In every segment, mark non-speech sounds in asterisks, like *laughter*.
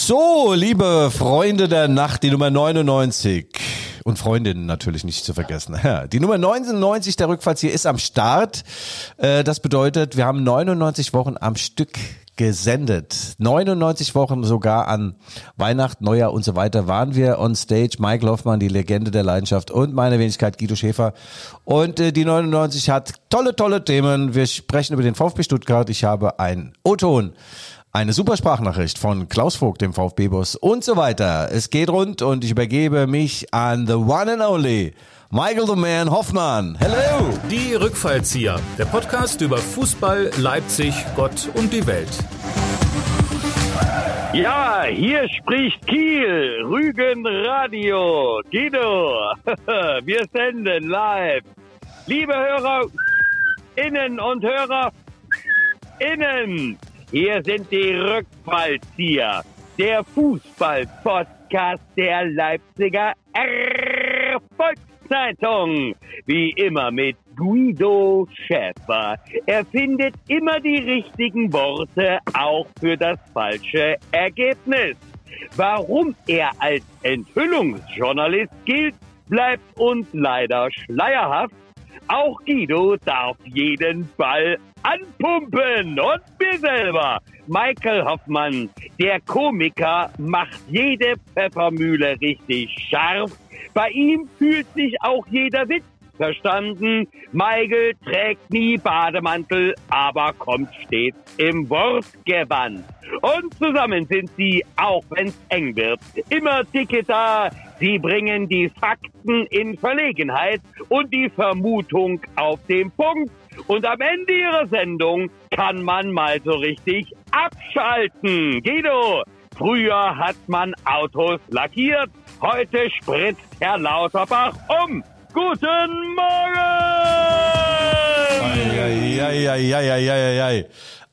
So, liebe Freunde der Nacht, die Nummer 99 und Freundinnen natürlich nicht zu vergessen. *laughs* Die Nummer 99 der Rückfallzieher ist am Start. Äh, das bedeutet, wir haben 99 Wochen am Stück gesendet. 99 Wochen sogar an Weihnachten, Neujahr und so weiter waren wir on stage. Mike Hoffmann, die Legende der Leidenschaft und meine Wenigkeit Guido Schäfer. Und äh, die 99 hat tolle, tolle Themen. Wir sprechen über den VfB Stuttgart. Ich habe ein O-Ton eine super Sprachnachricht von Klaus Vogt, dem VfB-Boss und so weiter. Es geht rund und ich übergebe mich an the one and only Michael the Man Hoffmann. Hello! Die Rückfallzieher, der Podcast über Fußball, Leipzig, Gott und die Welt. Ja, hier spricht Kiel, Rügen Radio. Guido, *laughs* wir senden live. Liebe Hörer, Innen und Hörer, Innen. Hier sind die Rückfallzieher, der Fußball-Podcast der Leipziger Volkszeitung. Wie immer mit Guido Schäfer. Er findet immer die richtigen Worte, auch für das falsche Ergebnis. Warum er als Enthüllungsjournalist gilt, bleibt uns leider schleierhaft. Auch Guido darf jeden Ball anpumpen und mir selber. Michael Hoffmann, der Komiker, macht jede Pfeffermühle richtig scharf. Bei ihm fühlt sich auch jeder Witz verstanden. Michael trägt nie Bademantel, aber kommt stets im Wortgewand. Und zusammen sind sie, auch wenn's eng wird, immer dicke da. Sie bringen die Fakten in Verlegenheit und die Vermutung auf den Punkt. Und am Ende ihrer Sendung kann man mal so richtig abschalten. Guido, früher hat man Autos lackiert, heute spritzt Herr Lauterbach um. Guten Morgen! Eieieiei.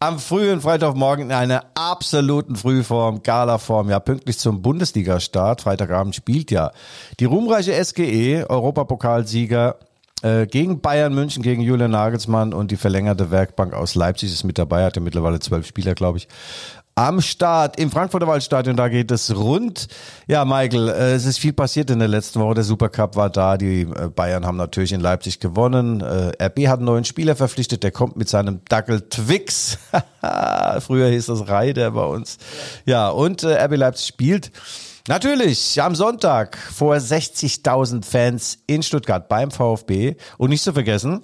Am frühen Freitagmorgen in einer absoluten Frühform, Galaform, ja pünktlich zum Bundesliga-Start. Freitagabend spielt ja die ruhmreiche SGE, Europapokalsieger äh, gegen Bayern München, gegen Julian Nagelsmann und die verlängerte Werkbank aus Leipzig ist mit dabei, hat ja mittlerweile zwölf Spieler, glaube ich am Start im Frankfurter Waldstadion. Da geht es rund. Ja, Michael, äh, es ist viel passiert in der letzten Woche. Der Supercup war da. Die äh, Bayern haben natürlich in Leipzig gewonnen. Äh, RB hat einen neuen Spieler verpflichtet. Der kommt mit seinem Dackel Twix. *laughs* Früher hieß das Reider bei uns. Ja, und RB Leipzig spielt Natürlich, am Sonntag vor 60.000 Fans in Stuttgart beim VfB. Und nicht zu vergessen,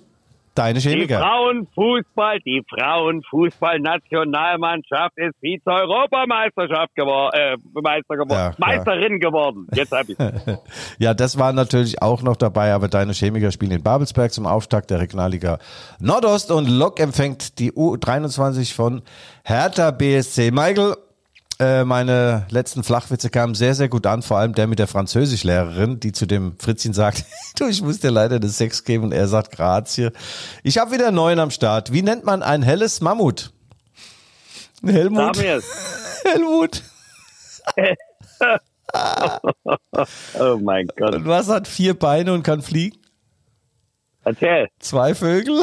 deine Chemiker. Die Frauenfußball, die Frauenfußball-Nationalmannschaft ist Vize-Europameisterschaft geworden, äh, Meister geworden, ja, Meisterin geworden. Jetzt hab ich. *laughs* ja, das war natürlich auch noch dabei, aber deine Chemiker spielen in Babelsberg zum Auftakt der Regionalliga Nordost und Lok empfängt die U23 von Hertha BSC. Michael, äh, meine letzten Flachwitze kamen sehr, sehr gut an, vor allem der mit der Französischlehrerin, die zu dem Fritzchen sagt, *laughs* du, ich muss dir leider das Sex geben und er sagt Grazie. Ich habe wieder einen neuen am Start. Wie nennt man ein helles Mammut? Helmut. *laughs* Helmut. *laughs* oh mein Gott. Und was hat vier Beine und kann fliegen? Erzähl. Zwei Vögel.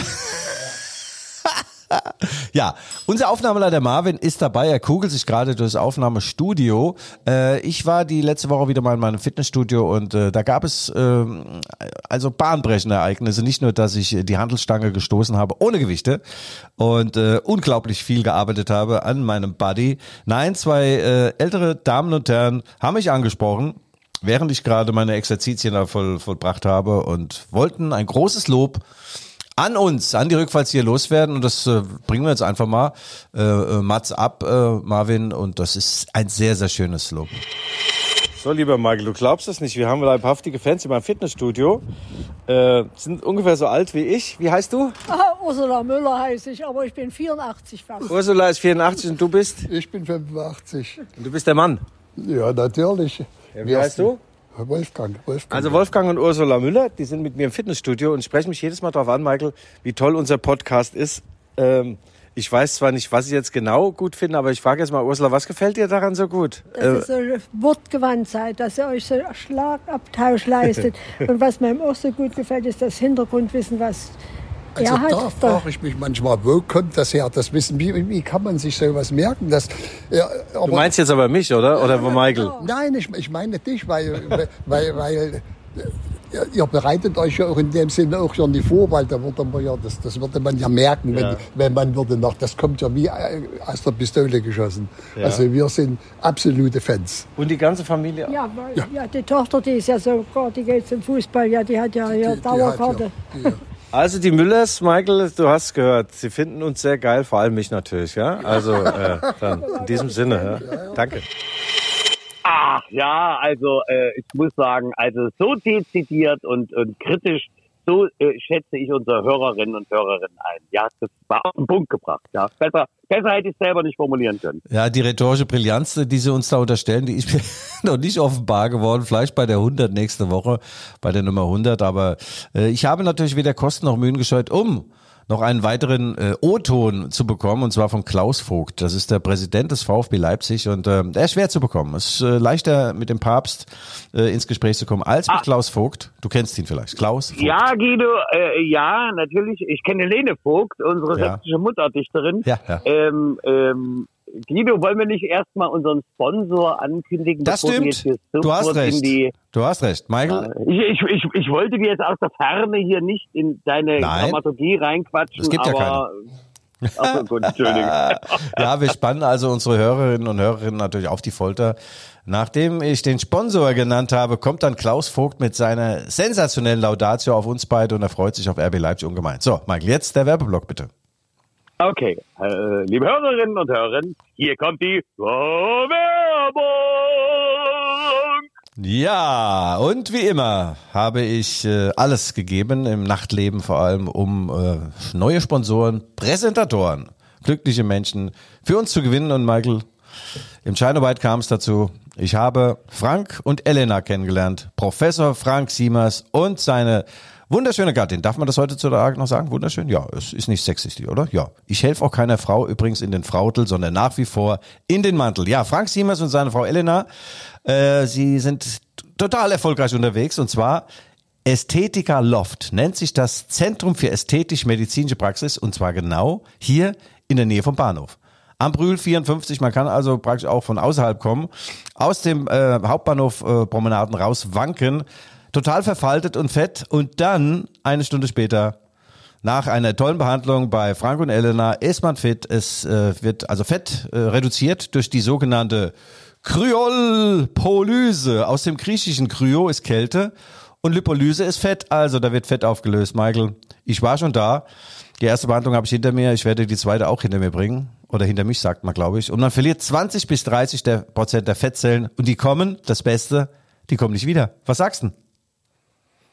Ja, unser Aufnahmeleiter Marvin ist dabei. Er kugelt sich gerade durchs Aufnahmestudio. Äh, ich war die letzte Woche wieder mal in meinem Fitnessstudio und äh, da gab es äh, also bahnbrechende Ereignisse. Nicht nur, dass ich die Handelsstange gestoßen habe ohne Gewichte und äh, unglaublich viel gearbeitet habe an meinem Body. Nein, zwei äh, ältere Damen und Herren haben mich angesprochen während ich gerade meine Exerzitien da voll, vollbracht habe und wollten ein großes Lob an uns, an die Rückfalls hier loswerden. Und das äh, bringen wir jetzt einfach mal. Äh, äh, Mats ab, äh, Marvin. Und das ist ein sehr, sehr schönes Lob. So, lieber Michael, du glaubst es nicht. Wir haben leibhaftige Fans in meinem Fitnessstudio. Äh, sind ungefähr so alt wie ich. Wie heißt du? Ah, Ursula Müller heiße ich, aber ich bin 84 fast. Ursula ist 84 und du bist? Ich bin 85. Und du bist der Mann? Ja, natürlich. Ja, wie heißt du? Wolfgang, Wolfgang. Also Wolfgang und Ursula Müller, die sind mit mir im Fitnessstudio und sprechen mich jedes Mal darauf an, Michael, wie toll unser Podcast ist. Ähm, ich weiß zwar nicht, was ich jetzt genau gut finde, aber ich frage jetzt mal, Ursula, was gefällt dir daran so gut? Dass ihr so wortgewandt seid, dass ihr euch so Schlagabtausch leistet. *laughs* und was mir auch so gut gefällt, ist das Hintergrundwissen, was Also er da frage ich mich manchmal, wo kommt das her? Das Wissen, wie, wie kann man sich sowas merken? Das, ja, aber, Du meinst jetzt aber mich, oder? Oder Michael? Nein, ich, ich meine dich, weil, weil, weil äh, ihr bereitet euch ja auch in dem Sinne auch schon die vor, weil da würde man ja, das, das würde man ja merken, wenn, wenn man würde noch, das kommt ja wie äh, aus der Pistole geschossen. Also wir sind absolute Fans. Und die ganze Familie? Ja, weil, ja. die Tochter, die ist ja sogar, die geht zum Fußball, ja, die hat ja hier Die- hat ja- Dauerkarte. die- Also die Müllers, Michael, du hast gehört, sie finden uns sehr geil, vor allem mich natürlich, ja? Also äh, dann in diesem Sinne, ja? Danke. Ach ja, also äh, ich muss sagen, also so dezidiert und, und kritisch, so äh, schätze ich unsere Hörerinnen und Hörerinnen ein. Ja, das war auf den Punkt gebracht. Ja, besser, besser hätte ich es selber nicht formulieren können. Ja, die rhetorische Brillanz, die sie uns da unterstellen, die ist mir *laughs* noch nicht offenbar geworden. Vielleicht bei der 100 nächste Woche, bei der Nummer 100. Aber äh, ich habe natürlich weder Kosten noch Mühen gescheut, um noch einen weiteren äh, O-Ton zu bekommen, und zwar von Klaus Vogt. Das ist der Präsident des VfB Leipzig und äh, der ist schwer zu bekommen. Es ist äh, leichter mit dem Papst äh, ins Gespräch zu kommen als mit Klaus Vogt. Du kennst ihn vielleicht. Klaus Vogt. Ja, Guido, äh, ja, natürlich. Ich kenne Lene Vogt, unsere Ja. sächsische Mutterdichterin. Ja, ja. Ähm, ähm, Guido, wollen wir nicht erstmal unseren Sponsor ankündigen? Das stimmt. hier Du hast recht. die, Du hast recht. Michael, ich, ich, ich, wollte dir jetzt aus der Ferne hier nicht in deine Nein. Dramaturgie reinquatschen, Es gibt ja aber... *laughs* Ach gut, Entschuldigung. *laughs* Ja, wir spannen also unsere Hörerinnen und Hörerinnen natürlich auf die Folter. Nachdem ich den Sponsor genannt habe, kommt dann Klaus Vogt mit seiner sensationellen Laudatio auf uns beide und er freut sich auf RB Leipzig ungemein. So, Michael, jetzt der Werbeblock bitte. Okay, äh, liebe Hörerinnen und Hörer, hier kommt die Werbung. Ja, und wie immer habe ich äh, alles gegeben, im Nachtleben vor allem, um äh, neue Sponsoren, Präsentatoren, glückliche Menschen für uns zu gewinnen. Und Michael, im China-White kam es dazu. Ich habe Frank und Elena kennengelernt, Professor Frank Siemers und seine wunderschöne Gattin. Darf man das heute zu noch sagen? Wunderschön? Ja, es ist nicht sexistisch, oder? Ja. Ich helfe auch keiner Frau übrigens in den Frautel, sondern nach wie vor in den Mantel. Ja, Frank Siemers und seine Frau Elena, äh, sie sind total erfolgreich unterwegs und zwar Ästhetica Loft nennt sich das Zentrum für ästhetisch-medizinische Praxis und zwar genau hier in der Nähe vom Bahnhof. Am Brühl 54, man kann also praktisch auch von außerhalb kommen, aus dem äh, Hauptbahnhof äh, Promenaden raus wanken, total verfaltet und fett und dann eine Stunde später nach einer tollen Behandlung bei Frank und Elena ist man fit. Es äh, wird also Fett äh, reduziert durch die sogenannte Kryolpolyse. Aus dem griechischen Kryo ist Kälte und Lipolyse ist Fett. Also da wird Fett aufgelöst. Michael, ich war schon da. Die erste Behandlung habe ich hinter mir. Ich werde die zweite auch hinter mir bringen. Oder hinter mich, sagt man, glaube ich. Und man verliert 20 bis 30 der Prozent der Fettzellen. Und die kommen, das Beste, die kommen nicht wieder. Was sagst du?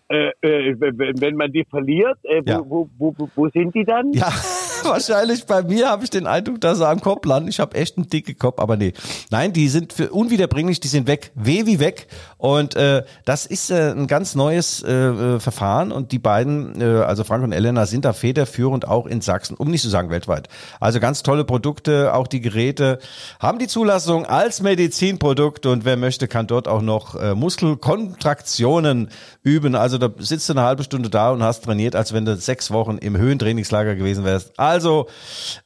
Äh, äh, wenn man die verliert, äh, wo, Ja. wo, wo, wo, wo sind die dann? Ja, *laughs* *laughs* wahrscheinlich bei mir habe ich den Eindruck, dass sie am Kopf landen. Ich habe echt einen dicken Kopf, aber nee. Nein, die sind für unwiederbringlich, die sind weg, weh wie weg. Und äh, das ist äh, ein ganz neues äh, äh, Verfahren und die beiden, äh, also Frank und Elena, sind da federführend auch in Sachsen, um nicht zu sagen weltweit. Also ganz tolle Produkte, auch die Geräte haben die Zulassung als Medizinprodukt und wer möchte, kann dort auch noch äh, Muskelkontraktionen üben. Also da sitzt du eine halbe Stunde da und hast trainiert, als wenn du sechs Wochen im Höhentrainingslager gewesen wärst. Also,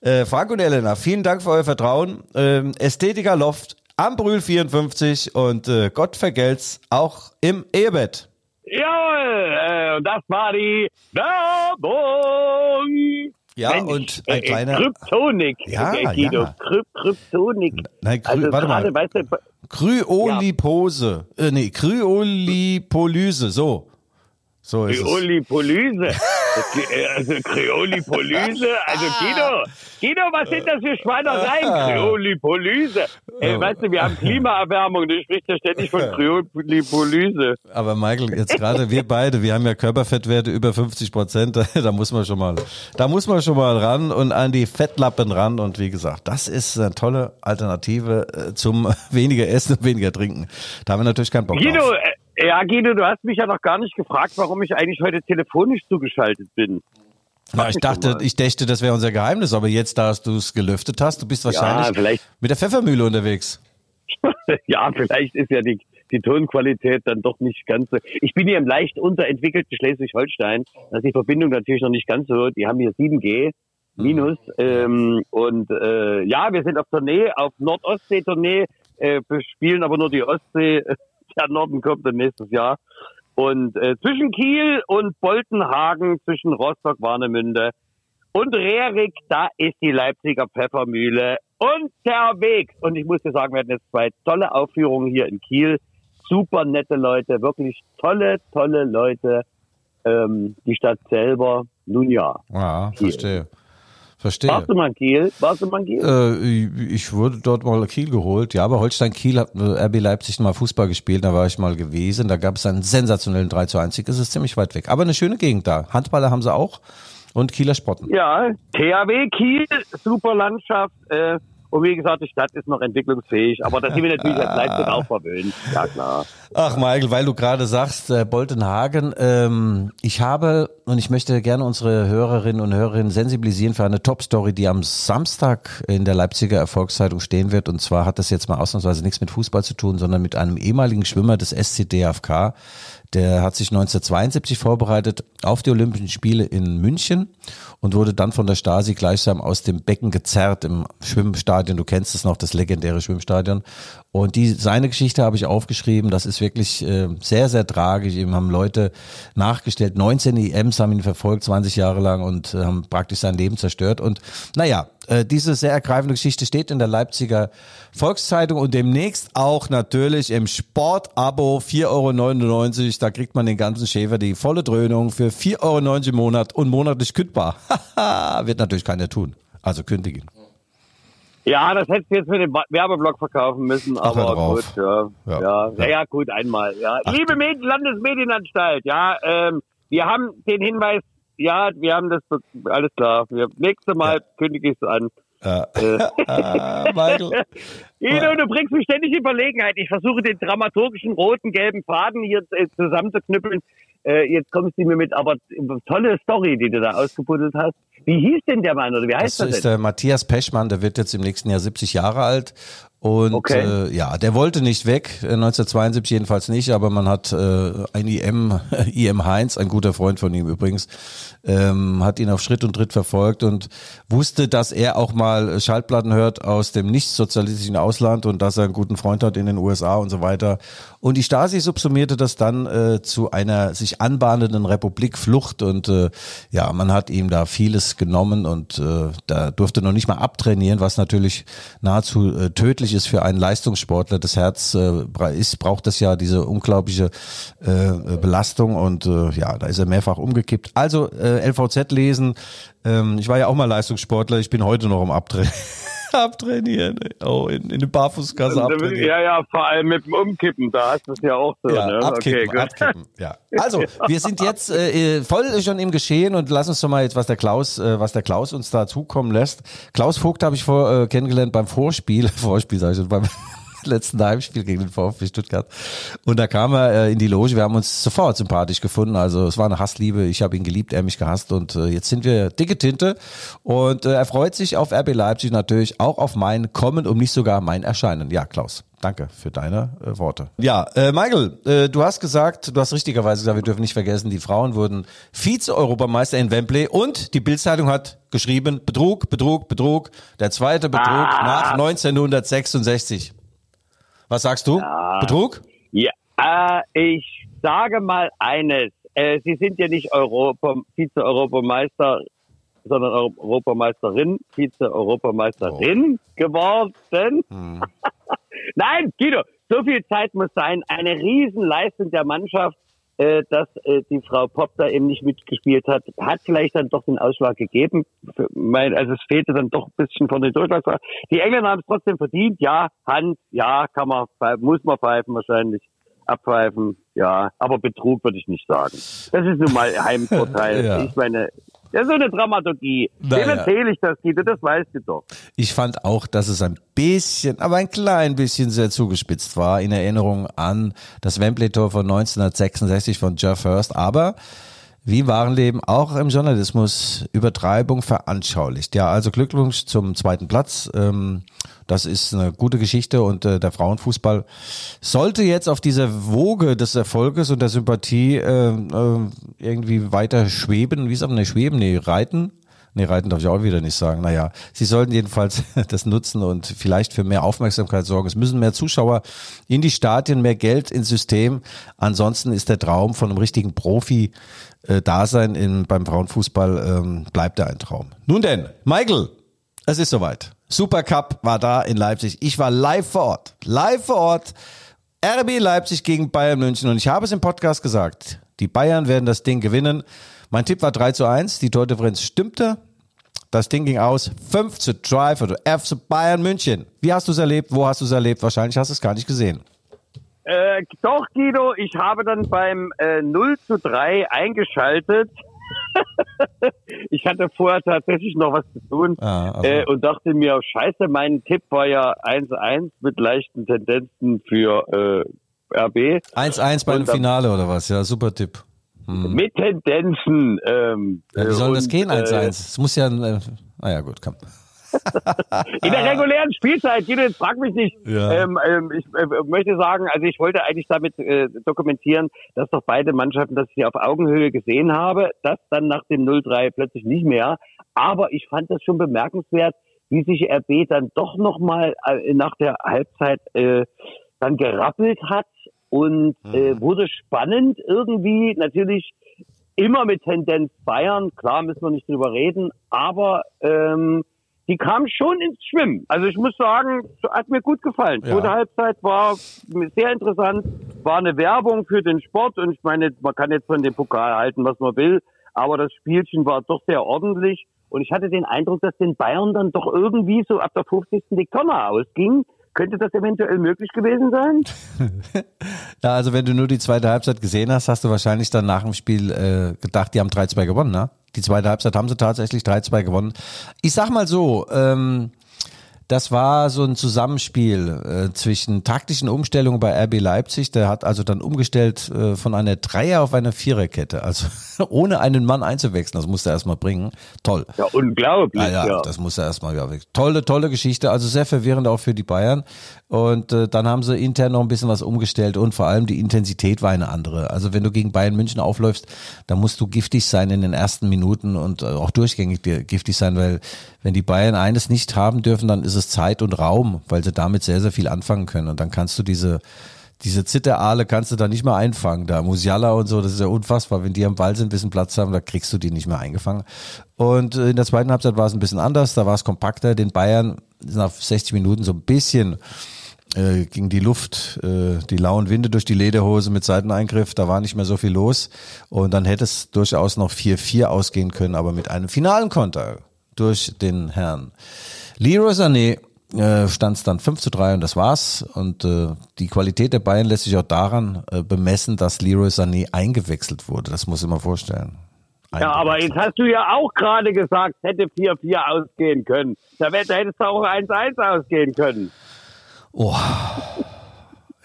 äh, Frank und Elena, vielen Dank für euer Vertrauen. Ähm, Ästhetiker Loft am Brühl 54 und äh, Gott vergelt's auch im Ehebett. Jawohl, äh, und das war die Werbung. Ja, Mensch, und ein äh, kleiner- Kryptonik, Ja, äh, Guido, ja. Kryp Kryptonik. Nein, Kry- also warte mal. weißt du, Kryolipose. Äh, nee, Kryolipolyse. So. So ist es. Äh, also Kreolipolyse. Also Guido, Guido, was sind das für Schweinereien? Kreolipolyse. Äh, weißt du, wir haben Klimaerwärmung, du sprichst ja ständig von Kreolipolyse. Aber Michael, jetzt gerade wir beide, wir haben ja Körperfettwerte über 50 Prozent, *laughs* da muss man schon mal, da muss man schon mal ran und an die Fettlappen ran und wie gesagt, das ist eine tolle Alternative äh, zum *laughs* weniger Essen und weniger Trinken. Da haben wir natürlich keinen Bock Guido, drauf. Ja Guido, du hast mich ja noch gar nicht gefragt, warum ich eigentlich heute telefonisch zugeschaltet bin. Ja, ich dachte, ich dächte, das wäre unser Geheimnis, aber jetzt, da du es gelüftet hast, du bist wahrscheinlich vielleicht. mit der Pfeffermühle unterwegs. *laughs* ja, vielleicht ist ja die, die Tonqualität dann doch nicht ganz so. Ich bin hier im leicht unterentwickelten Schleswig-Holstein. Da ist die Verbindung natürlich noch nicht ganz so. Die haben hier 7G minus. Ähm, und äh, ja, wir sind auf Tournee, auf Nordostsee-Tournee, äh, spielen aber nur die Ostsee. *laughs* Der Norden kommt dann nächstes Jahr. Und äh, zwischen Kiel und Boltenhagen, zwischen Rostock, Warnemünde und Rerik, da ist die Leipziger Pfeffermühle unterwegs. Und ich muss dir sagen, wir hatten jetzt zwei tolle Aufführungen hier in Kiel. Super nette Leute, wirklich tolle, tolle Leute. Ähm, die Stadt selber, nun ja. Ja, verstehe. Verstehe. Warst du mal in Kiel? Warst du mal in Kiel? Äh, ich wurde dort mal Kiel geholt. Ja, aber Holstein Kiel hat äh, RB Leipzig mal Fußball gespielt, da war ich mal gewesen. Da gab es einen sensationellen 3 zu 1 Sieg. Es ist ziemlich weit weg. Aber eine schöne Gegend da. Handballer haben sie auch und Kieler Sprotten. Ja, THW Kiel, super Landschaft. Äh, und wie gesagt, die Stadt ist noch entwicklungsfähig, aber da sind wir natürlich *laughs* als Leipzig auch verwöhnt. Ja, klar. Ach, Michael, weil du gerade sagst, äh, Boltenhagen, ähm, ich habe und ich möchte gerne unsere Hörerinnen und Hörerinnen sensibilisieren für eine Top-Story, die am Samstag in der Leipziger Erfolgszeitung stehen wird. Und zwar hat das jetzt mal ausnahmsweise nichts mit Fußball zu tun, sondern mit einem ehemaligen Schwimmer des SCDFK. Der hat sich 1972 vorbereitet auf die Olympischen Spiele in München und wurde dann von der Stasi gleichsam aus dem Becken gezerrt im Schwimmstadion. Du kennst es noch, das legendäre Schwimmstadion. Und die, seine Geschichte habe ich aufgeschrieben. Das ist wirklich äh, sehr, sehr tragisch. Ihm haben Leute nachgestellt. 19 EMs haben ihn verfolgt, 20 Jahre lang und äh, haben praktisch sein Leben zerstört. Und naja, äh, diese sehr ergreifende Geschichte steht in der Leipziger Volkszeitung und demnächst auch natürlich im Sportabo 4,99 Euro. Da kriegt man den ganzen Schäfer die volle Dröhnung für 4,90 Euro im Monat und monatlich kündbar. *laughs* Wird natürlich keiner tun. Also kündigen. Ja, das hättest du jetzt mit dem Werbeblock verkaufen müssen, Ach, aber gut, ja. Ja. Ja, ja, ja, gut, einmal. Ja. Liebe Med Landesmedienanstalt, ja, ähm, wir haben den Hinweis, ja, wir haben das, alles klar. Wir, nächste Mal kündige ich es an. Ja. Ah, *laughs* Michael. *laughs* Guido, du bringst mich ständig in Verlegenheit. Ich versuche den dramaturgischen roten, gelben Faden hier äh, zusammenzuknüppeln. Äh, jetzt kommst du mir mit, aber tolle Story, die du da ausgebuddelt hast. Wie hieß denn der Mann oder wie heißt Das das, ist denn? der Matthias Peschmann, der wird jetzt im nächsten Jahr 70 Jahre alt. Und Okay. äh, ja, der wollte nicht weg, äh, 1972 jedenfalls nicht, aber man hat äh, ein IM, *laughs* IM Heinz, ein guter Freund von ihm übrigens, ähm, hat ihn auf Schritt und Tritt verfolgt und wusste, dass er auch mal Schallplatten hört aus dem nicht-sozialistischen Ausland und dass er einen guten Freund hat in den USA und so weiter. Und die Stasi subsumierte das dann äh, zu einer sich anbahnenden Republikflucht und äh, ja, man hat ihm da vieles genommen und äh, da durfte noch nicht mal abtrainieren, was natürlich nahezu äh, tödlich ist für einen Leistungssportler. Das Herz äh, ist, braucht das ja diese unglaubliche äh, Belastung und äh, ja, da ist er mehrfach umgekippt. Also äh, LVZ lesen. Ähm, ich war ja auch mal Leistungssportler. Ich bin heute noch am Abtra *laughs* Abtrainieren. Oh, in, in eine Barfußkasse abtrainieren. Ja, ja, vor allem mit dem Umkippen, da hast du es ja auch so. Ja, ne? abkippen, okay, gut. abkippen. Ja. *laughs* Also, wir sind jetzt äh, voll schon im Geschehen und lass uns doch mal jetzt, was der Klaus, äh, was der Klaus uns da zukommen lässt. Klaus Vogt habe ich vor, äh, kennengelernt beim Vorspiel, *laughs* Vorspiel sage ich schon, beim letzten Heimspiel gegen den VfB Stuttgart. Und da kam er äh, in die Loge. Wir haben uns sofort sympathisch gefunden. Also es war eine Hassliebe. Ich habe ihn geliebt, er mich gehasst. Und äh, jetzt sind wir dicke Tinte. Und äh, er freut sich auf RB Leipzig natürlich auch auf mein Kommen, um nicht sogar mein Erscheinen. Ja, Klaus. Danke für deine äh, Worte. Ja, äh, Michael, äh, du hast gesagt, du hast richtigerweise gesagt, wir dürfen nicht vergessen, die Frauen wurden Vize-Europameister in Wembley und die Bildzeitung hat geschrieben, Betrug, Betrug, Betrug, der zweite Betrug nach 1966. Was sagst du? Betrug? Ja, äh, ich sage mal eines. Äh, Sie sind ja nicht Europa, Vize-Europameister, sondern Europameisterin, Vize-Europameisterin geworden. *laughs* Nein, Guido, so viel Zeit muss sein. Eine Riesenleistung der Mannschaft, dass äh, die Frau Popp da eben nicht mitgespielt hat, hat vielleicht dann doch den Ausschlag gegeben. Also es fehlte dann doch ein bisschen von den Durchschlagskraft. Die Engländer haben es trotzdem verdient. Ja, Hand, ja, kann man, pfeifen, muss man pfeifen wahrscheinlich. Abpfeifen, ja, aber Betrug würde ich nicht sagen. Das ist nun mal Heimvorteil. *laughs* Ja. Ich meine, ja, so eine Dramaturgie. Naja. Dem erzähle ich das, Guido, das weißt du doch. Ich fand auch, dass es ein bisschen, aber ein klein bisschen sehr zugespitzt war in Erinnerung an das Wembley-Tor von 1966 von Jeff Hurst. Aber wie im wahren Leben auch im Journalismus Übertreibung veranschaulicht. Ja, also Glückwunsch zum zweiten Platz. Ähm, das ist eine gute Geschichte und äh, der Frauenfußball sollte jetzt auf dieser Woge des Erfolges und der Sympathie äh, äh, irgendwie weiter schweben. Wie sagt man, ne, schweben? Nee, reiten. Nee, reiten darf ich auch wieder nicht sagen. Naja, sie sollten jedenfalls *laughs* das nutzen und vielleicht für mehr Aufmerksamkeit sorgen. Es müssen mehr Zuschauer in die Stadien, mehr Geld ins System. Ansonsten ist der Traum von einem richtigen Profi äh, in, beim Frauenfußball ähm, bleibt er ein Traum. Nun denn, Michael, es ist soweit. Supercup war da in Leipzig. Ich war live vor Ort. Live vor Ort. RB Leipzig gegen Bayern München. Und ich habe es im Podcast gesagt. Die Bayern werden das Ding gewinnen. Mein Tipp war 3 zu 1. Die Tordifferenz stimmte. Das Ding ging aus 5 zu 3 für F zu Bayern München. Wie hast du es erlebt? Wo hast du es erlebt? Wahrscheinlich hast du es gar nicht gesehen. Äh, doch, Guido, ich habe dann beim äh, 0 zu 3 eingeschaltet *laughs* ich hatte vorher tatsächlich noch was zu tun Ah, also. äh, und dachte mir, scheiße, mein Tipp war ja 1-1 mit leichten Tendenzen für äh, RB. 1-1 bei dann- Finale oder was? Ja, super Tipp. Mit Tendenzen. Ähm, Ja, wie soll und, das gehen, 1-1? Äh, Es muss ja, äh, naja, gut, komm. *laughs* in der regulären Spielzeit, jetzt frag mich nicht. Ja. Ähm, ähm, ich äh, möchte sagen, also ich wollte eigentlich damit äh, dokumentieren, dass doch beide Mannschaften, dass ich sie auf Augenhöhe gesehen habe, das dann nach dem 0-3 plötzlich nicht mehr. Aber ich fand das schon bemerkenswert, wie sich RB dann doch nochmal äh, nach der Halbzeit äh, dann gerappelt hat und äh, wurde spannend irgendwie natürlich immer mit Tendenz Bayern. Klar müssen wir nicht drüber reden, aber ähm, die kam schon ins Schwimmen. Also ich muss sagen, hat mir gut gefallen. Ja. Zweite Halbzeit war sehr interessant, war eine Werbung für den Sport und ich meine, man kann jetzt von dem Pokal halten, was man will, aber das Spielchen war doch sehr ordentlich und ich hatte den Eindruck, dass den Bayern dann doch irgendwie so ab der 50. die Tonne ausging. Könnte das eventuell möglich gewesen sein? *laughs* Ja, also wenn du nur die zweite Halbzeit gesehen hast, hast du wahrscheinlich dann nach dem Spiel äh, gedacht, die haben 3-2 gewonnen, ne? Die zweite Halbzeit haben sie tatsächlich 3-2 gewonnen. Ich sag mal so, ähm, das war so ein Zusammenspiel äh, zwischen taktischen Umstellungen bei RB Leipzig. Der hat also dann umgestellt äh, von einer Dreier- auf eine Viererkette. Also *laughs* ohne einen Mann einzuwechseln. Das musste er erstmal bringen. Toll. Ja, unglaublich. Ah, ja, ja. das muss er erstmal, ja, tolle, tolle Geschichte, also sehr verwirrend auch für die Bayern. Und äh, dann haben sie intern noch ein bisschen was umgestellt und vor allem die Intensität war eine andere. Also wenn du gegen Bayern München aufläufst, dann musst du giftig sein in den ersten Minuten und äh, auch durchgängig giftig sein, weil wenn die Bayern eines nicht haben dürfen, dann ist es Zeit und Raum, weil sie damit sehr, sehr viel anfangen können. Und dann kannst du diese diese Zitterale kannst du da nicht mehr einfangen. Da Musiala und so, das ist ja unfassbar. Wenn die am Ball sind, ein bisschen Platz haben, da kriegst du die nicht mehr eingefangen. Und äh, in der zweiten Halbzeit war es ein bisschen anders. Da war es kompakter. Den Bayern sind nach 60 Minuten so ein bisschen äh, ging die Luft, äh, die lauen Winde durch die Lederhose mit Seiteneingriff. Da war nicht mehr so viel los. Und dann hätte es durchaus noch 4-4 ausgehen können, aber mit einem finalen Konter durch den Herrn Leroy Sané äh, stand es dann 5 zu 3 und das war's. Und äh, die Qualität der Bayern lässt sich auch daran äh, bemessen, dass Leroy Sané eingewechselt wurde. Das muss ich mal vorstellen. Ja, aber jetzt hast du ja auch gerade gesagt, es hätte 4-4 ausgehen können. Da hättest du auch 1-1 ausgehen können. Oh.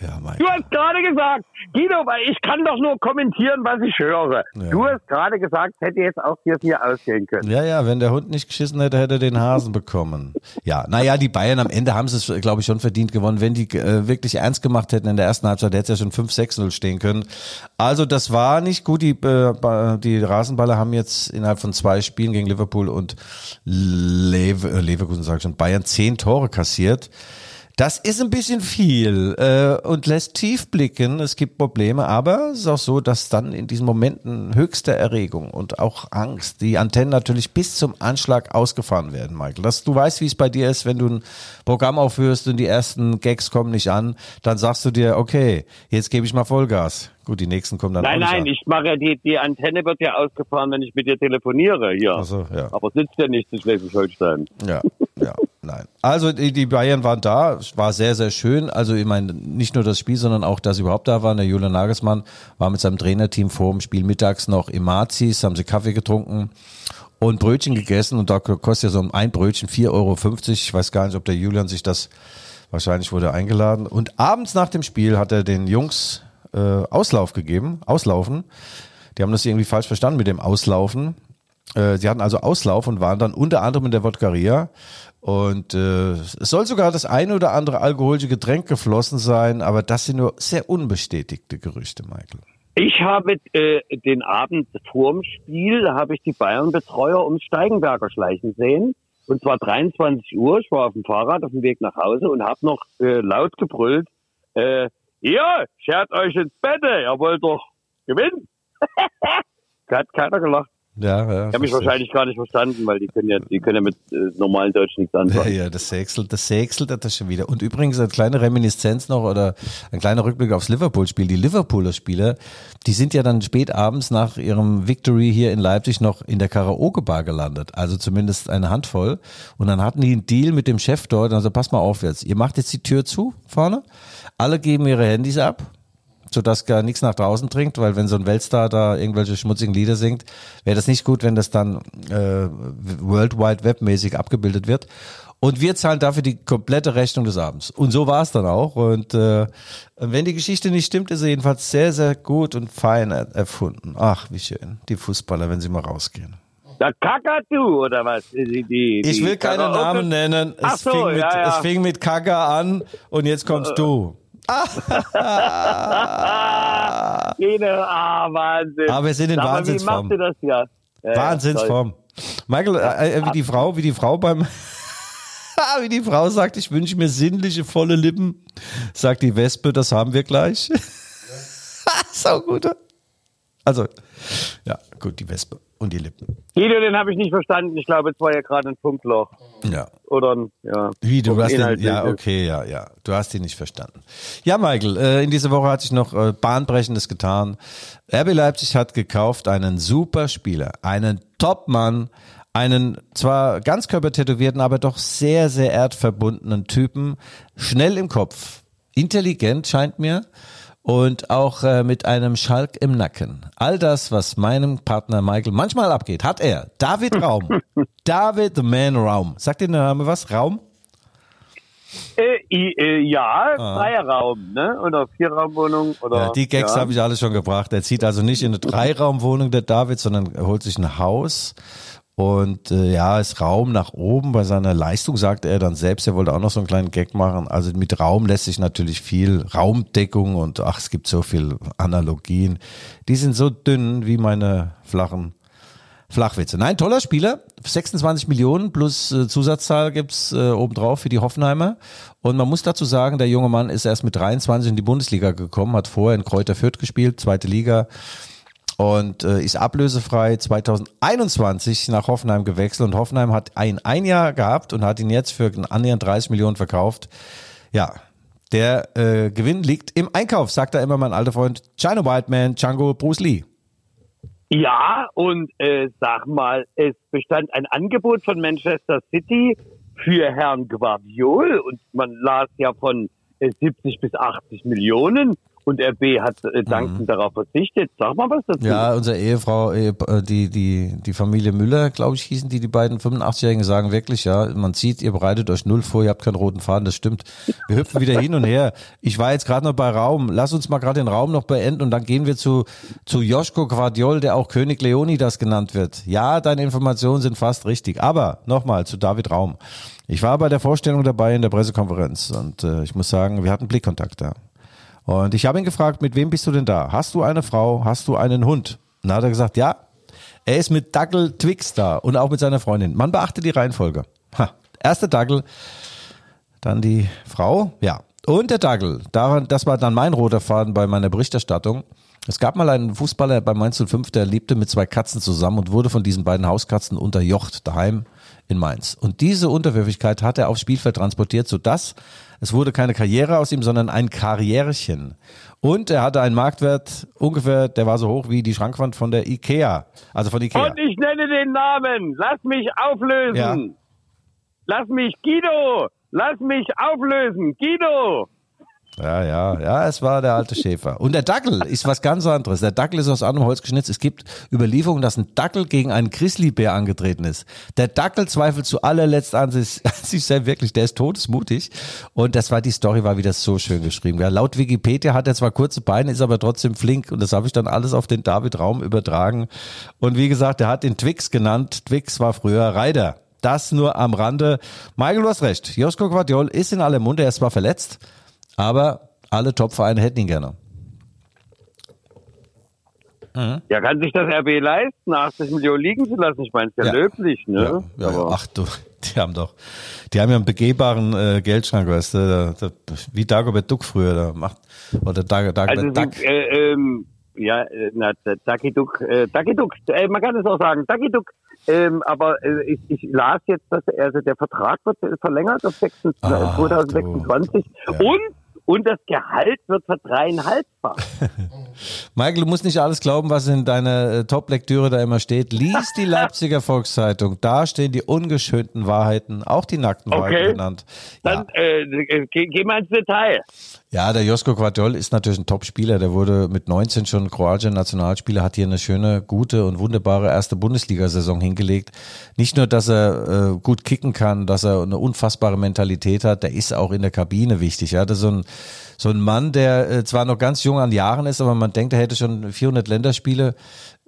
Ja, Du hast gerade gesagt, Guido, weil ich kann doch nur kommentieren, was ich höre. Ja. Du hast gerade gesagt, es hätte jetzt auch 4-4 ausgehen können. Ja, ja, wenn der Hund nicht geschissen hätte, hätte er den Hasen bekommen. Ja, naja, die Bayern am Ende haben es, glaube ich, schon verdient gewonnen. Wenn die äh, wirklich ernst gemacht hätten in der ersten Halbzeit, hätte es ja schon 5-6-0 stehen können. Also das war nicht gut. Die, äh, die Rasenballer haben jetzt innerhalb von zwei Spielen gegen Liverpool und Lever äh, Leverkusen, sag ich schon, Bayern zehn Tore kassiert. Das ist ein bisschen viel äh, und lässt tief blicken. Es gibt Probleme, aber es ist auch so, dass dann in diesen Momenten höchste Erregung und auch Angst die Antennen natürlich bis zum Anschlag ausgefahren werden, Michael. Dass du weißt, wie es bei dir ist, wenn du ein Programm aufhörst und die ersten Gags kommen nicht an, dann sagst du dir, okay, jetzt gebe ich mal Vollgas. Gut, die nächsten kommen dann Nein, auch nicht nein, an. ich mache ja die, die Antenne wird ja ausgefahren, wenn ich mit dir telefoniere hier. Ach so, ja. Aber sitzt ja nicht in Schleswig-Holstein. Ja, *laughs* ja, nein. Also die, Bayern waren da, war sehr, sehr schön. Also ich meine, nicht nur das Spiel, sondern auch, dass sie überhaupt da waren. Der Julian Nagelsmann war mit seinem Trainerteam vor dem Spiel mittags noch im Mazis, haben sie Kaffee getrunken und Brötchen gegessen und da kostet ja so ein Brötchen 4,50 Euro. Ich weiß gar nicht, ob der Julian sich das, wahrscheinlich wurde eingeladen. Und abends nach dem Spiel hat er den Jungs äh, Auslauf gegeben, auslaufen. Die haben das irgendwie falsch verstanden mit dem Auslaufen. Äh, sie hatten also Auslauf und waren dann unter anderem in der Wodkaria. Und äh, es soll sogar das eine oder andere alkoholische Getränk geflossen sein, aber das sind nur sehr unbestätigte Gerüchte, Michael. Ich habe äh, den Abend vorm Spiel, da habe ich die Bayern-Betreuer ums Steigenberger schleichen sehen. Und zwar 23 Uhr, ich war auf dem Fahrrad auf dem Weg nach Hause und habe noch äh, laut gebrüllt, äh, ihr, schert euch ins Bett, ihr wollt doch gewinnen. *laughs* Hat keiner gelacht. Ja, ja. Ich habe mich wahrscheinlich gar nicht verstanden, weil die können ja, die können ja mit äh, normalen Deutsch nichts Ja, anfangen. ja, das sächselt, das sächselt hat das schon wieder. Und übrigens eine kleine Reminiszenz noch oder ein kleiner Rückblick aufs Liverpool-Spiel. Die Liverpooler Spieler, die sind ja dann spät abends nach ihrem Victory hier in Leipzig noch in der Karaoke-Bar gelandet. Also zumindest eine Handvoll. Und dann hatten die einen Deal mit dem Chef dort. Also pass mal auf jetzt. Ihr macht jetzt die Tür zu vorne. Alle geben ihre Handys ab sodass gar nichts nach draußen dringt, weil wenn so ein Weltstar da irgendwelche schmutzigen Lieder singt, wäre das nicht gut, wenn das dann äh, World Wide Web mäßig abgebildet wird. Und wir zahlen dafür die komplette Rechnung des Abends. Und so war es dann auch. Und äh, wenn die Geschichte nicht stimmt, ist sie jedenfalls sehr, sehr gut und fein er erfunden. Ach, wie schön. Die Fußballer, wenn sie mal rausgehen. Der Kakadu, oder was? Die, die, Ich will keine Namen nennen. Es, so, fing mit, ja, ja. es fing mit Kaka an und jetzt kommst du. Jene, ah, Wahnsinn. Aber wir sind in Sag mal, Wahnsinnsform. Wie macht ihr das ja? Wahnsinnsform. Michael, äh, äh, wie die Frau, wie die Frau beim, *laughs* wie die Frau sagt, ich wünsche mir sinnliche, volle Lippen, sagt die Wespe, das haben wir gleich. *laughs* Sau gut. Also, ja, gut, die Wespe und die Lippen. Guido, den habe ich nicht verstanden. Ich glaube, es war ja gerade ein Punktloch. Ja. Oder ein, ja. Wie, du hast den, ja, okay, ja, ja. Du hast ihn nicht verstanden. Ja, Michael, äh, in dieser Woche hat sich noch äh, Bahnbrechendes getan. RB Leipzig hat gekauft einen super Spieler, einen Topmann, einen zwar ganzkörpertätowierten, aber doch sehr, sehr erdverbundenen Typen, schnell im Kopf, intelligent scheint mir und auch äh, mit einem Schalk im Nacken. All das, was meinem Partner Michael manchmal abgeht, hat er. David Raum. *laughs* David the Man Raum. Sagt dir der Name was? Raum? Äh, äh, ja, freier Raum, ne? Oder Vierraumwohnung oder. Ah. Ja, die Gags ja. habe ich alle schon gebracht. Er zieht also nicht in eine Dreiraumwohnung, der David, sondern er holt sich ein Haus. Und äh, ja, ist Raum nach oben. Bei seiner Leistung sagte er dann selbst, er wollte auch noch so einen kleinen Gag machen. Also mit Raum lässt sich natürlich viel Raumdeckung und ach, es gibt so viel Analogien. Die sind so dünn wie meine flachen Flachwitze. Nein, toller Spieler. 26 Millionen plus äh, Zusatzzahl gibt's äh, obendrauf für die Hoffenheimer. Und man muss dazu sagen, der junge Mann ist erst mit 23 in die Bundesliga gekommen, hat vorher in Kräuter Fürth gespielt, zweite Liga und äh, ist ablösefrei 2021 nach Hoffenheim gewechselt und Hoffenheim hat ein ein Jahr gehabt und hat ihn jetzt für annähernd 30 Millionen verkauft. Ja, der äh, Gewinn liegt im Einkauf, sagt da immer mein alter Freund Chino Whiteman, Django Bruce Lee. Ja, und äh, sag mal, es bestand ein Angebot von Manchester City für Herrn Guardiol und man las ja von äh, 70 bis 80 Millionen und RB hat äh, dankend darauf verzichtet. Sag mal was dazu. Mhm. Ja, unsere Ehefrau, äh, die, die, die Familie Müller, glaube ich, hießen die, die beiden 85-Jährigen, sagen wirklich, ja, man sieht, ihr bereitet euch null vor, ihr habt keinen roten Faden, das stimmt. Wir hüpfen wieder hin und her. Ich war jetzt gerade noch bei Raum. Lass uns mal gerade den Raum noch beenden und dann gehen wir zu, zu Joschko Guardiol, der auch König Leonidas genannt wird. Ja, deine Informationen sind fast richtig. Aber nochmal zu David Raum. Ich war bei der Vorstellung dabei in der Pressekonferenz und äh, ich muss sagen, wir hatten Blickkontakt da. Und ich habe ihn gefragt, mit wem bist du denn da? Hast du eine Frau? Hast du einen Hund? Und dann hat er gesagt, ja. Er ist mit Dackel Twix da und auch mit seiner Freundin. Man beachte die Reihenfolge. Ha. Erste Dackel, dann die Frau, ja. Und der Dackel. Daran, das war dann mein roter Faden bei meiner Berichterstattung. Es gab mal einen Fußballer bei Mainz 05, der lebte mit zwei Katzen zusammen und wurde von diesen beiden Hauskatzen unterjocht daheim in Mainz. Und diese Unterwürfigkeit hat er aufs Spielfeld transportiert, sodass es wurde keine Karriere aus ihm, sondern ein Karrierchen. Und er hatte einen Marktwert ungefähr, der war so hoch wie die Schrankwand von der Ikea. Also von Ikea. Und ich nenne den Namen. Lass mich auflösen. Ja. Lass mich Guido. Lass mich auflösen. Guido. Ja, ja, ja, es war der alte Schäfer. Und der Dackel ist was ganz anderes. Der Dackel ist aus anderem Holz geschnitzt. Es gibt Überlieferungen, dass ein Dackel gegen einen Grizzlybär angetreten ist. Der Dackel zweifelt zu allerletzt an sich, *laughs* an sich selbst wirklich, der ist todesmutig. Und das war, die Story war wieder so schön geschrieben. Ja, laut Wikipedia hat er zwar kurze Beine, ist aber trotzdem flink. Und das habe ich dann alles auf den David Raum übertragen. Und wie gesagt, er hat den Twix genannt. Twix war früher Reiter. Das nur am Rande. Michael, du hast recht. Josko Guardiol ist in aller Munde. Er ist zwar verletzt, aber alle Top-Vereine hätten ihn gerne. Ja, kann sich das RB leisten, 80 Millionen liegen zu lassen? Ich meine, es ist ja, Ja. löblich, ne? Ja, ja, Aber- ach du, *laughs* die haben doch, die haben ja einen begehbaren äh, Geldschrank, weißt du, da, da, wie Dagobert Duck früher, da macht, oder Dag, Dagobert Also, Duck. äh, ähm, ja, äh, na, Ducky Duck, äh, Ducky Duck, äh, man kann es auch sagen, Ducky Duck, ähm, aber äh, ich, ich las jetzt, dass also der Vertrag wird verlängert auf 26, Ach, 2026 du. Ja. und und das Gehalt wird verdreieinhalbfach. *laughs* Michael, du musst nicht alles glauben, was in deiner äh, Top-Lektüre da immer steht. Lies die *laughs* Leipziger Volkszeitung, da stehen die ungeschönten Wahrheiten, auch die nackten Wahrheiten Okay. genannt. Ja. Dann äh, äh, geh, geh mal ins Detail. Ja, der Josko Guardiol ist natürlich ein Top-Spieler. Der wurde mit 19 schon kroatischer Nationalspieler, hat hier eine schöne, gute und wunderbare erste Bundesliga-Saison hingelegt. Nicht nur, dass er äh, gut kicken kann, dass er eine unfassbare Mentalität hat, der ist auch in der Kabine wichtig. Ja, das ist so ein, so ein Mann, der äh, zwar noch ganz jung an Jahren ist, aber man denkt, er hätte schon 400 Länderspiele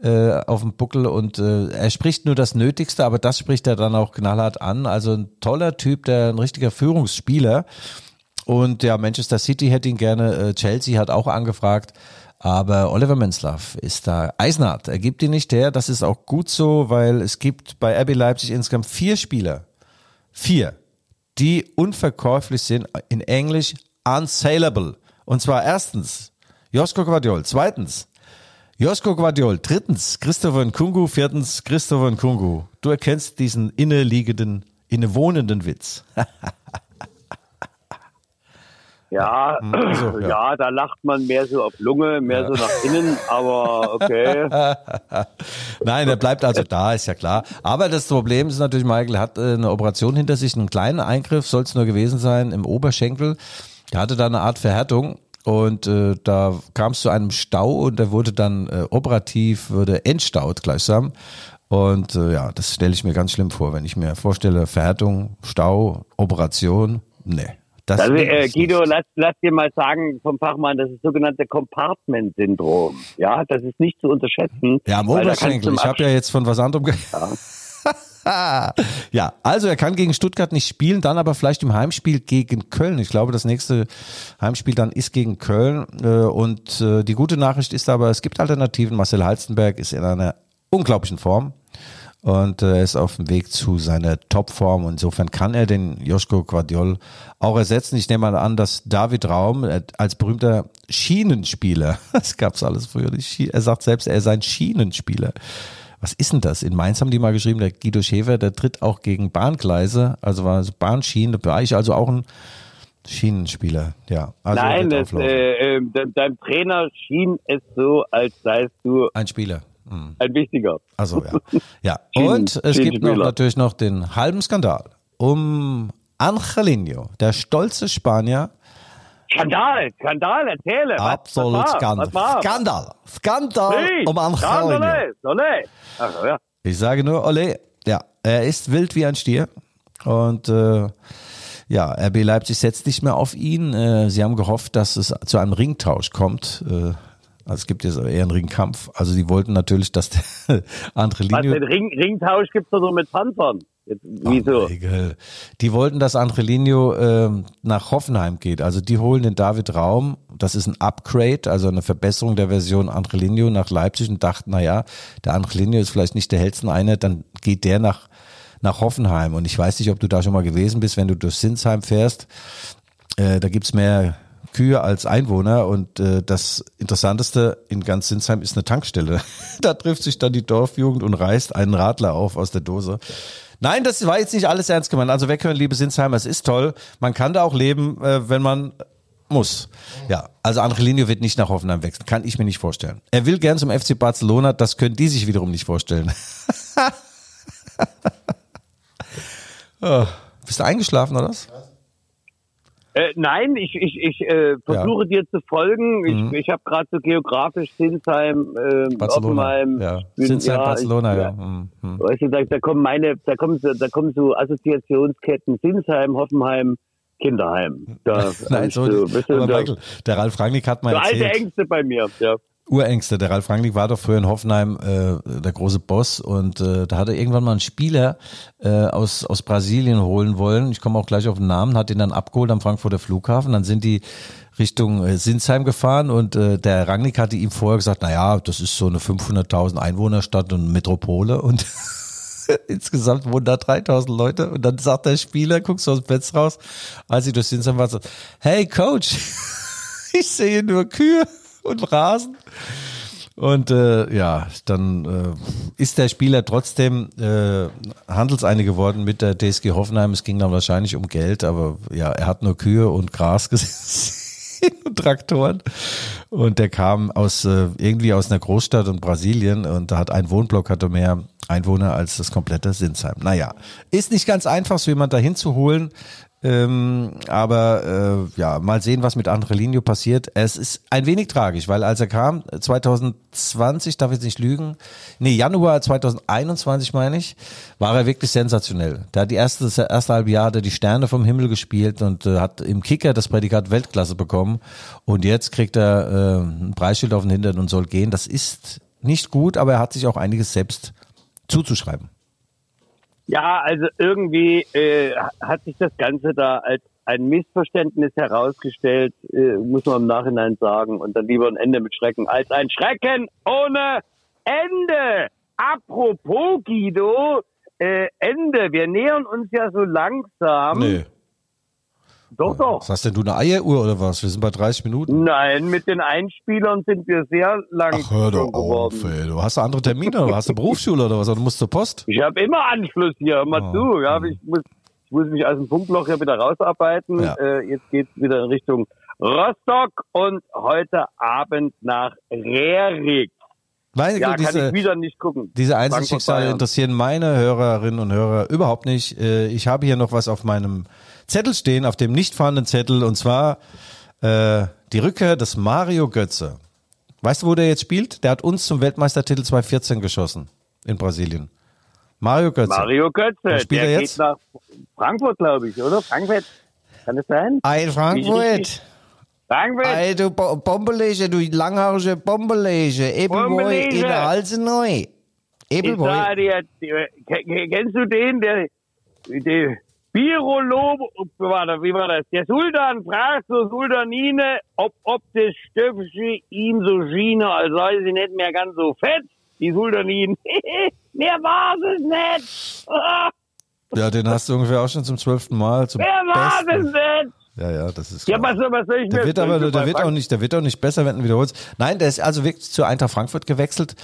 äh, auf dem Buckel und äh, er spricht nur das Nötigste, aber das spricht er dann auch knallhart an. Also ein toller Typ, der ein richtiger Führungsspieler. Und ja, Manchester City hätte ihn gerne, äh, Chelsea hat auch angefragt. Aber Oliver Menslav ist da eisenhart. Er gibt ihn nicht her. Das ist auch gut so, weil es gibt bei RB Leipzig insgesamt vier Spieler. Vier. Die unverkäuflich sind. In Englisch unsaleable. Und zwar erstens Josko Guardiol. Zweitens Josko Guardiol. Drittens Christopher Nkungu. Viertens Christopher Nkungu. Du erkennst diesen inneliegenden, innewohnenden Witz. *laughs* Ja, also, *clears throat* ja. ja. da lacht man mehr so auf Lunge, mehr so nach innen, aber okay. *laughs* Nein, er bleibt also da, ist ja klar. Aber das Problem ist natürlich, Michael er hat äh, eine Operation hinter sich, einen kleinen Eingriff soll es nur gewesen sein im Oberschenkel. Er hatte da eine Art Verhärtung und äh, da kam es zu einem Stau und der wurde dann äh, operativ, wurde entstaut gleichsam. Und äh, ja, das stelle ich mir ganz schlimm vor, wenn ich mir vorstelle, Verhärtung, Stau, Operation, nee. Das Also, äh, Guido, lass, lass dir mal sagen vom Fachmann, das ist sogenannte Compartment-Syndrom. Ja, das ist nicht zu unterschätzen. Ja, am Oberschenkel. Ich habe ja jetzt von was anderem ge *laughs* Ja, also er kann gegen Stuttgart nicht spielen, dann aber vielleicht im Heimspiel gegen Köln. Ich glaube, das nächste Heimspiel dann ist gegen Köln. Äh, Und äh, die gute Nachricht ist aber, es gibt Alternativen. Marcel Halstenberg ist in einer unglaublichen Form und äh, er ist auf dem Weg zu seiner Topform. Insofern kann er den Joschko Guardiol auch ersetzen. Ich nehme mal an, dass David Raum äh, als berühmter Schienenspieler, *laughs* das gab's alles früher, er sagt selbst, er sei ein Schienenspieler. Was ist denn das? In Mainz haben die mal geschrieben, der Guido Schäfer, der tritt auch gegen Bahngleise, also war so Bahnschienen, da war ich also auch ein Schienenspieler. Ja, also Nein, das, äh, äh, de- deinem Trainer schien es so, als seist du ein Spieler. Hm. ein wichtiger. Also ja. Ja. *laughs* Und es gibt noch, natürlich noch den halben Skandal um Angelino, der stolze Spanier. Skandal, Skandal, erzähle. Absolut was? Skandal. Was? Skandal. Skandal Nee, um Angelino. Skandal, Skandal. Ach, ja. Ich sage nur, Ole, ja, er ist wild wie ein Stier. Und äh, ja, RB Leipzig setzt nicht mehr auf ihn. Äh, sie haben gehofft, dass es zu einem Ringtausch kommt. Äh, also es gibt jetzt eher einen Ringkampf. Also die wollten natürlich, dass der *laughs* andere Was, Linie. den Ring, Ringtausch gibt's doch so mit Panzern. Jetzt, wieso? Egal. Die wollten, dass Angelino ähm, nach Hoffenheim geht. Also die holen den David Raum. Das ist ein Upgrade, also eine Verbesserung der Version Angelino nach Leipzig und dachten, na ja, der Angelino ist vielleicht nicht der hellsten eine, dann geht der nach nach Hoffenheim. Und ich weiß nicht, ob du da schon mal gewesen bist, wenn du durch Sinsheim fährst. Äh, da gibt's mehr Kühe als Einwohner und äh, das Interessanteste in ganz Sinsheim ist eine Tankstelle. *laughs* da trifft sich dann die Dorfjugend und reißt einen Radler auf aus der Dose. Nein, das war jetzt nicht alles ernst gemeint. Also weghören, liebe Sinsheimer, es ist toll. Man kann da auch leben, äh, wenn man muss. Ja, also Angelino wird nicht nach Hoffenheim wechseln. Kann ich mir nicht vorstellen. Er will gern zum FC Barcelona, das können die sich wiederum nicht vorstellen. *laughs* oh, bist du eingeschlafen oder was? Äh, nein, ich, ich, ich äh, versuche dir zu folgen. Ich, Mhm. ich habe gerade so geografisch Sinsheim, äh, Barcelona. Offenheim. Ja. Sinsheim, ja, Barcelona, ich, ja. Mhm. Mhm. Weißt du, da, da kommen meine, da kommen so, da kommen so Assoziationsketten Sinsheim, Hoffenheim, Kinderheim. Da *laughs* Nein, so, du, aber Michael, der Ralf Rangnick hat mal so alte erzählt, Ängste bei mir. Ja. Urängste. Der Ralf Rangnick war doch früher in Hoffenheim äh, der große Boss und äh, da hat er irgendwann mal einen Spieler äh, aus, aus Brasilien holen wollen. Ich komme auch gleich auf den Namen, hat ihn dann abgeholt am Frankfurter Flughafen. Dann sind die Richtung äh, Sinsheim gefahren und äh, der Rangnick hatte ihm vorher gesagt, na ja, das ist so eine 500.000 Einwohnerstadt und Metropole und *laughs* insgesamt wohnen da 3000 Leute und dann sagt der Spieler, guckst du aus dem Fenster raus, als ich durch Sinsheim war, so, hey Coach, *laughs* ich sehe nur Kühe und Rasen. Und äh, ja, dann äh, ist der Spieler trotzdem äh, handelseinig geworden mit der TSG Hoffenheim. Es ging dann wahrscheinlich um Geld, aber ja, er hat nur Kühe und Gras *laughs* gesehen und Traktoren. Und der kam aus äh, irgendwie aus einer Großstadt in Brasilien und da hat ein Wohnblock hatte mehr Einwohner als das komplette Sinsheim. Naja, ist nicht ganz einfach, so jemand dahin zu holen. Ähm, aber äh, ja, mal sehen, was mit Andrelinho passiert. Es ist ein wenig tragisch, weil als er kam, 2020, darf ich jetzt nicht lügen, nee, Januar 2021 meine ich, war er wirklich sensationell. Der hat die erste, das erste halbe Jahr hat die Sterne vom Himmel gespielt und äh, hat im Kicker das Prädikat Weltklasse bekommen. Und jetzt kriegt er äh, ein Preisschild auf den Hintern und soll gehen. Das ist nicht gut, aber er hat sich auch einiges selbst zuzuschreiben. Ja, also irgendwie äh, hat sich das Ganze da als ein Missverständnis herausgestellt, äh, muss man im Nachhinein sagen, und dann lieber ein Ende mit Schrecken als ein Schrecken ohne Ende. Apropos Guido, äh, Ende. Wir nähern uns ja so langsam. Doch, doch. Was hast denn du, eine Eieruhr oder was? Wir sind bei 30 Minuten. Nein, mit den Einspielern sind wir sehr lang Ach, hör doch geworden. auf, ey. Du hast andere Termine oder hast du Berufsschule oder was? Oder du musst zur Post? Ich habe immer Anschluss hier, hör mal Oh. zu. Ja, ich, muss, ich muss mich aus dem Funkloch hier wieder rausarbeiten. Ja. Äh, jetzt geht's wieder in Richtung Rostock und heute Abend nach Rerik. Weil Ja, kann diese, ich wieder nicht gucken. diese Einzelschicksale interessieren meine Hörerinnen und Hörer überhaupt nicht. Äh, Ich habe hier noch was auf meinem Zettel stehen, auf dem nicht vorhandenen Zettel, und zwar äh, die Rückkehr des Mario Götze. Weißt du, wo der jetzt spielt? Der hat uns zum Weltmeistertitel 2014 geschossen in Brasilien. Mario Götze. Mario Götze, Wo spielt der er geht jetzt? nach Frankfurt, glaube ich, oder? Frankfurt. Kann das sein? Ein Frankfurt. Frankfurt. Ey, du Bo- Bombelege, du langhaarige Bombelege. Bombelege. in der Halse neu. Ke- kennst du den, der, der warte, wie war das? Der Sultan fragt zur Sultanine, ob, ob das Stöpfchen ihm so schien, als sei sie nicht mehr ganz so fett. Die Sultanin, *laughs* mehr war es nicht. *laughs* Ja, den hast du ungefähr auch schon zum zwölften Mal. Zum Mehr war es nicht. Ja, ja, das ist Ja, klar. was, soll- was soll ich Der wird aber, der wird auch nicht, der wird auch nicht besser, wenn du wiederholst. Nein, der ist also wirklich zu Eintracht Frankfurt gewechselt.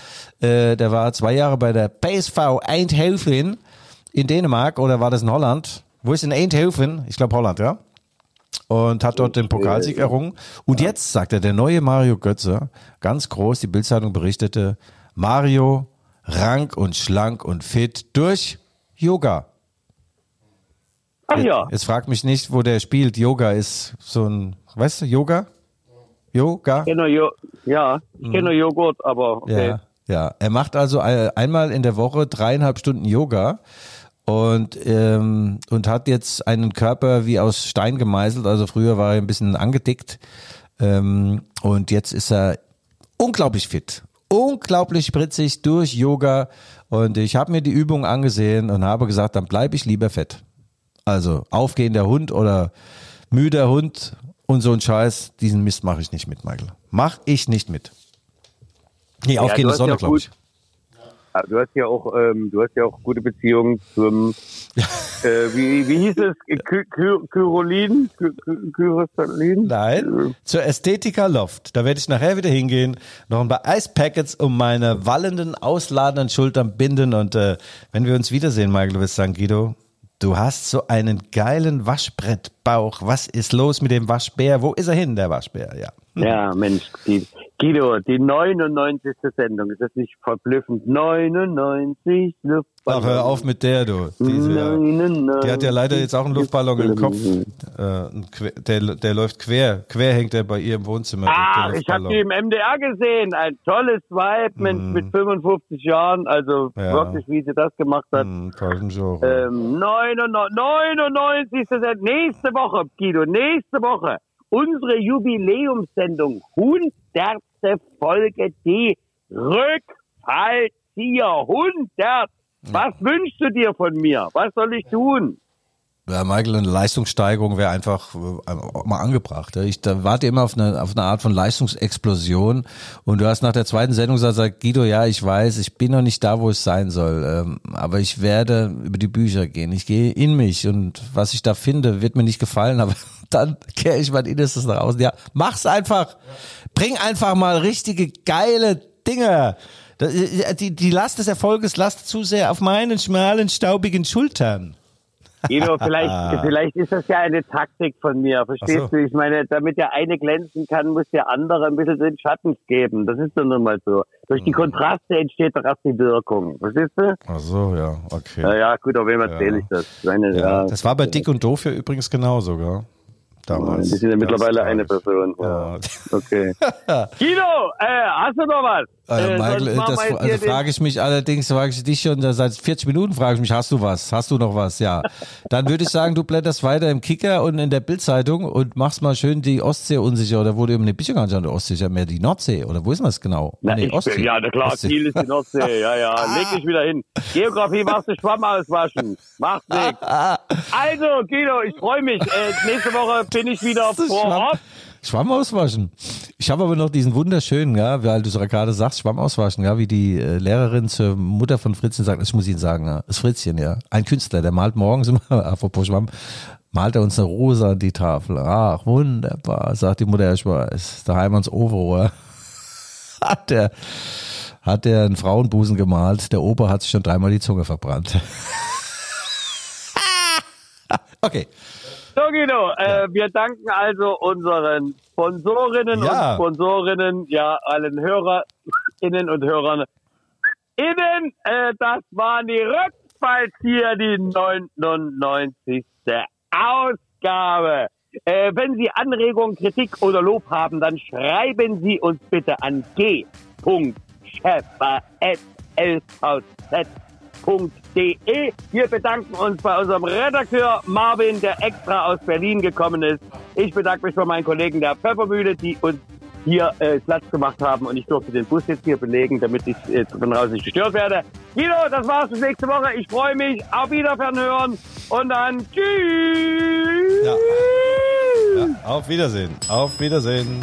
Äh, der war zwei Jahre bei der PSV Eindhoven in Dänemark oder war das in Holland? Wo ist in Eindhoven? Ich glaube Holland, ja. Und hat dort den Pokalsieg errungen. Und jetzt sagt er, der neue Mario Götze, ganz groß, die Bildzeitung berichtete, Mario rank und schlank und fit durch Yoga. Ach ja. Jetzt frag mich nicht, wo der spielt. Yoga ist so ein, weißt du, Yoga? Yoga? Ich kenn nur Jo- ja, ich kenne nur Joghurt, aber okay. Ja, ja. Er macht also ein- einmal in der Woche dreieinhalb Stunden Yoga und, ähm, und hat jetzt einen Körper wie aus Stein gemeißelt. Also früher war er ein bisschen angedickt ähm, und jetzt ist er unglaublich fit. Unglaublich spritzig durch Yoga und ich habe mir die Übung angesehen und habe gesagt, dann bleibe ich lieber fett. Also aufgehender Hund oder müder Hund und so ein Scheiß, diesen Mist mache ich nicht mit, Michael. Mach ich nicht mit. Nee, du aufgehende Sonne, ja glaube ich. Ah, Du hast ja auch, ähm, du hast ja auch gute Beziehungen zum, *laughs* äh, wie, wie hieß es? Ky Ky Kyrolin? Ky? Nein, zur Ästhetika Loft. Da werde ich nachher wieder hingehen, noch ein paar Ice Packets um meine wallenden, ausladenden Schultern binden und äh, wenn wir uns wiedersehen, Michael, du wirst sagen, Guido, du hast so einen geilen Waschbrettbauch. Was ist los mit dem Waschbär? Wo ist er hin, der Waschbär? Ja. Ja, Mensch, die Guido, die 99. Sendung, ist das nicht verblüffend? 99 Luftballon. Ach, hör auf mit der, du. Diese, die hat ja leider jetzt auch einen Luftballon im Kopf. Äh, der, der läuft quer. Quer hängt der bei ihr im Wohnzimmer. Ah, ich habe die im MDR gesehen. Ein tolles Vibe mit, mit 55 Jahren. Also Ja. wirklich, wie sie das gemacht hat. Tausend Genre. Ähm, 99. 99. Sendung. Nächste Woche, Guido, nächste Woche. Unsere Jubiläumssendung. 100. Folge, die Rückfallzieher. 100. Was wünschst du dir von mir? Was soll ich tun? Ja, Michael, eine Leistungssteigerung wäre einfach äh, mal angebracht. ja. Ich da warte immer auf eine, auf eine Art von Leistungsexplosion. Und du hast nach der zweiten Sendung gesagt, Guido, ja, ich weiß, ich bin noch nicht da, wo es sein soll. Ähm, aber ich werde über die Bücher gehen. Ich gehe in mich und was ich da finde, wird mir nicht gefallen. *laughs* Aber dann kehre ich mein Innerstes nach außen. Ja, mach's einfach. Bring einfach mal richtige geile Dinge. Das- Die, die Last des Erfolges lastet zu sehr auf meinen schmalen, staubigen Schultern. Guido, vielleicht, *laughs* vielleicht ist das ja eine Taktik von mir. Verstehst so. du? Ich meine, damit der eine glänzen kann, muss der andere ein bisschen den Schatten geben. Das ist doch nun mal so. Durch die Kontraste entsteht doch erst die Wirkung. Verstehst du? Ach so, ja, okay. Ja, ja, gut, auf wem erzähle ich das? Meine, Ja, ja, das war bei Dick und Doof ja übrigens genauso, gell? Damals. Die sind ja mittlerweile eine. Person. Ja. Okay. *laughs* Guido, äh, hast du noch was? Äh, Äh, Michael, machen das also frage ich mich allerdings, frage ich dich schon seit 40 Minuten, frage ich mich, hast du was? Hast du noch was? Ja. Dann würde ich sagen, du blätterst weiter im Kicker und in der Bildzeitung und machst mal schön die Ostsee unsicher oder wo du eben, ne, bist gar nicht an der Ostsee, ja mehr die Nordsee oder wo ist das genau? Na, Nee, ich bin, ja, na klar, Ostsee. Kiel ist die Nordsee. Ja, ja, *laughs* leg dich wieder hin. Geografie machst du Schwamm auswaschen. Macht nichts. *laughs* Also, Guido, ich freue mich. Äh, nächste Woche bin ich wieder vor Ort. Schwamm auswaschen. Ich habe aber noch diesen wunderschönen, ja, weil du es gerade sagst, Schwamm auswaschen, ja, wie die äh, Lehrerin zur Mutter von Fritzchen sagt, ich muss Ihnen sagen, ja, das Fritzchen, ja, ein Künstler, der malt morgens immer, *laughs* apropos Schwamm, malt er uns eine Rose an die Tafel. Ach, wunderbar, sagt die Mutter, ich weiß, daheim ans Overohr. *laughs* Hat der, hat der einen Frauenbusen gemalt, der Opa hat sich schon dreimal die Zunge verbrannt. *laughs* okay. So, Guido, äh, wir danken also unseren Sponsorinnen Ja. und Sponsorinnen, ja, allen HörerInnen und Hörern. Innen, äh, das waren die Rückfallzieher, die 99. Ausgabe. Äh, wenn Sie Anregungen, Kritik oder Lob haben, dann schreiben Sie uns bitte an g.schäfer.lvz.de. Wir bedanken uns bei unserem Redakteur Marvin, der extra aus Berlin gekommen ist. Ich bedanke mich bei meinen Kollegen der Pfeffermühle, die uns hier äh, Platz gemacht haben und ich durfte den Bus jetzt hier belegen, damit ich äh, von draußen nicht gestört werde. Guido, das war's bis nächste Woche. Ich freue mich. Auf Wiedersehen hören und dann tschüss. Ja. Ja, auf Wiedersehen. Auf Wiedersehen.